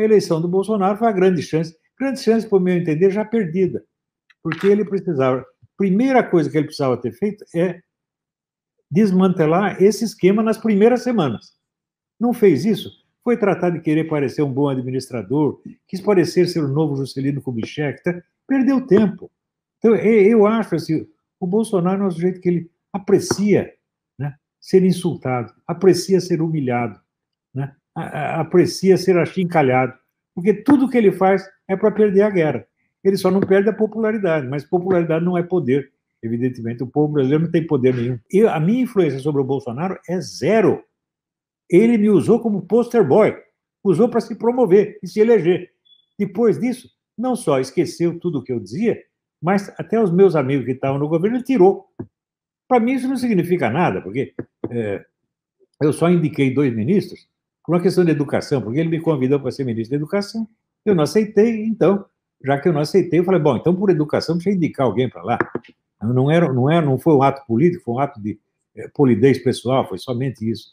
a eleição do Bolsonaro foi a grande chance, grande chance, por meu entender, já perdida, porque ele precisava, primeira coisa que ele precisava ter feito é desmantelar esse esquema nas primeiras semanas. Não fez isso, foi tratar de querer parecer um bom administrador, quis parecer ser o novo Juscelino Kubitschek, tá? perdeu tempo. Então, eu acho assim, o Bolsonaro é um sujeito que ele aprecia né, ser insultado, aprecia ser humilhado, aprecia ser achincalhado, porque tudo que ele faz é para perder a guerra. Ele só não perde a popularidade, mas popularidade não é poder. Evidentemente, o povo brasileiro não tem poder nenhum. E a minha influência sobre o Bolsonaro é zero. Ele me usou como poster boy, usou para se promover e se eleger. Depois disso, não só esqueceu tudo o que eu dizia, mas até os meus amigos que estavam no governo ele tirou. Para mim, isso não significa nada, porque é, eu só indiquei dois ministros por uma questão de educação, porque ele me convidou para ser ministro da Educação. Eu não aceitei, então, já que eu não aceitei, eu falei, bom, então por educação deixa eu indicar alguém para lá. Não, era, não, era, não foi um ato político, foi um ato de é, polidez pessoal, foi somente isso.